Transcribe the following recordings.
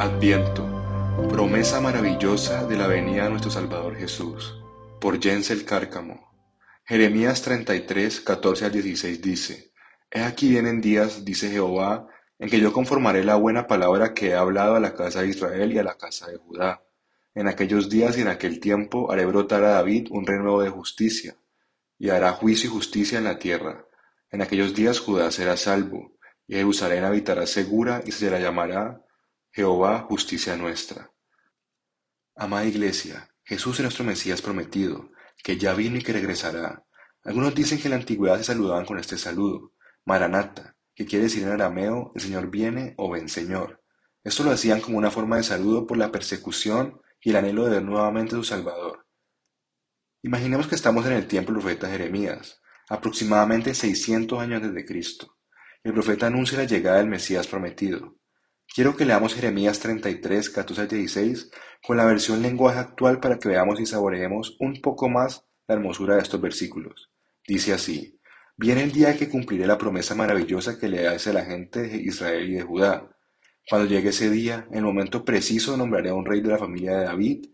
Adviento, promesa maravillosa de la venida de nuestro Salvador Jesús. Por Jensel Cárcamo. Jeremías 33, 14 al 16 dice, He aquí vienen días, dice Jehová, en que yo conformaré la buena palabra que he hablado a la casa de Israel y a la casa de Judá. En aquellos días y en aquel tiempo haré brotar a David un renuevo de justicia, y hará juicio y justicia en la tierra. En aquellos días Judá será salvo, y Jerusalén habitará segura y se la llamará Jehová, justicia nuestra. Amada Iglesia, Jesús es nuestro Mesías prometido, que ya vino y que regresará. Algunos dicen que en la antigüedad se saludaban con este saludo, Maranata, que quiere decir en arameo, el Señor viene o ven Señor. Esto lo hacían como una forma de saludo por la persecución y el anhelo de ver nuevamente a su Salvador. Imaginemos que estamos en el tiempo del profeta Jeremías, aproximadamente 600 años desde Cristo. El profeta anuncia la llegada del Mesías prometido. Quiero que leamos Jeremías 33, 14 al 16 con la versión lenguaje actual para que veamos y saboreemos un poco más la hermosura de estos versículos. Dice así, Viene el día que cumpliré la promesa maravillosa que le hace a la gente de Israel y de Judá. Cuando llegue ese día, en el momento preciso nombraré a un rey de la familia de David,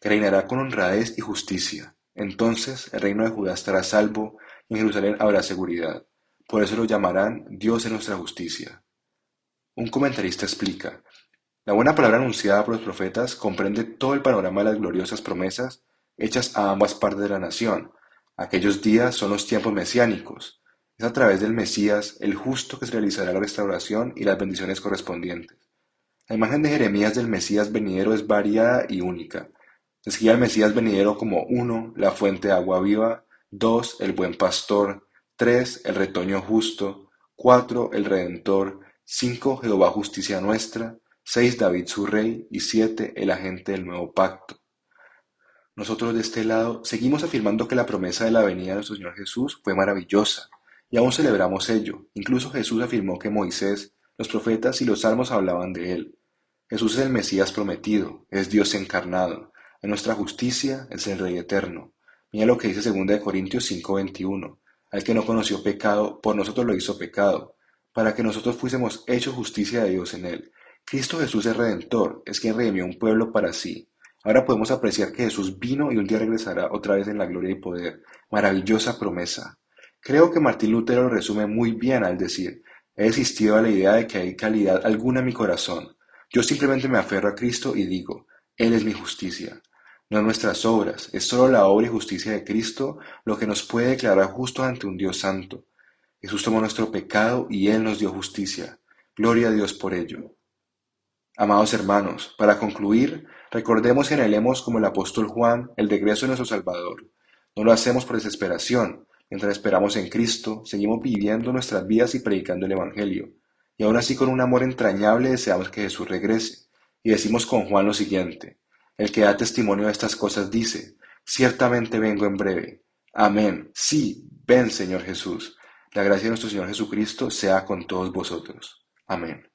que reinará con honradez y justicia. Entonces el reino de Judá estará salvo y en Jerusalén habrá seguridad. Por eso lo llamarán Dios de nuestra justicia. Un comentarista explica, la buena palabra anunciada por los profetas comprende todo el panorama de las gloriosas promesas hechas a ambas partes de la nación. Aquellos días son los tiempos mesiánicos. Es a través del Mesías, el justo, que se realizará la restauración y las bendiciones correspondientes. La imagen de Jeremías del Mesías venidero es variada y única. Describe al Mesías venidero como uno, la fuente de agua viva, dos, el buen pastor, tres, el retoño justo, cuatro, el redentor, cinco, Jehová justicia nuestra, seis, David su rey, y siete, el agente del nuevo pacto. Nosotros de este lado seguimos afirmando que la promesa de la venida de nuestro Señor Jesús fue maravillosa, y aún celebramos ello. Incluso Jesús afirmó que Moisés, los profetas y los salmos hablaban de él. Jesús es el Mesías prometido, es Dios encarnado, en nuestra justicia es el Rey eterno. Mira lo que dice 2 Corintios 5:21, al que no conoció pecado, por nosotros lo hizo pecado, para que nosotros fuésemos hechos justicia de Dios en él. Cristo Jesús es redentor, es quien redimió un pueblo para sí. Ahora podemos apreciar que Jesús vino y un día regresará otra vez en la gloria y poder. Maravillosa promesa. Creo que Martín Lutero lo resume muy bien al decir, he desistido a la idea de que hay calidad alguna en mi corazón. Yo simplemente me aferro a Cristo y digo, Él es mi justicia. No nuestras obras, es solo la obra y justicia de Cristo lo que nos puede declarar justos ante un Dios santo. Jesús tomó nuestro pecado y Él nos dio justicia. Gloria a Dios por ello. Amados hermanos, para concluir, recordemos y anhelemos como el apóstol Juan el regreso de nuestro Salvador. No lo hacemos por desesperación. Mientras esperamos en Cristo, seguimos viviendo nuestras vidas y predicando el Evangelio. Y aún así con un amor entrañable deseamos que Jesús regrese. Y decimos con Juan lo siguiente. El que da testimonio de estas cosas dice, ciertamente vengo en breve. Amén. Sí, ven Señor Jesús. La gracia de nuestro Señor Jesucristo sea con todos vosotros. Amén.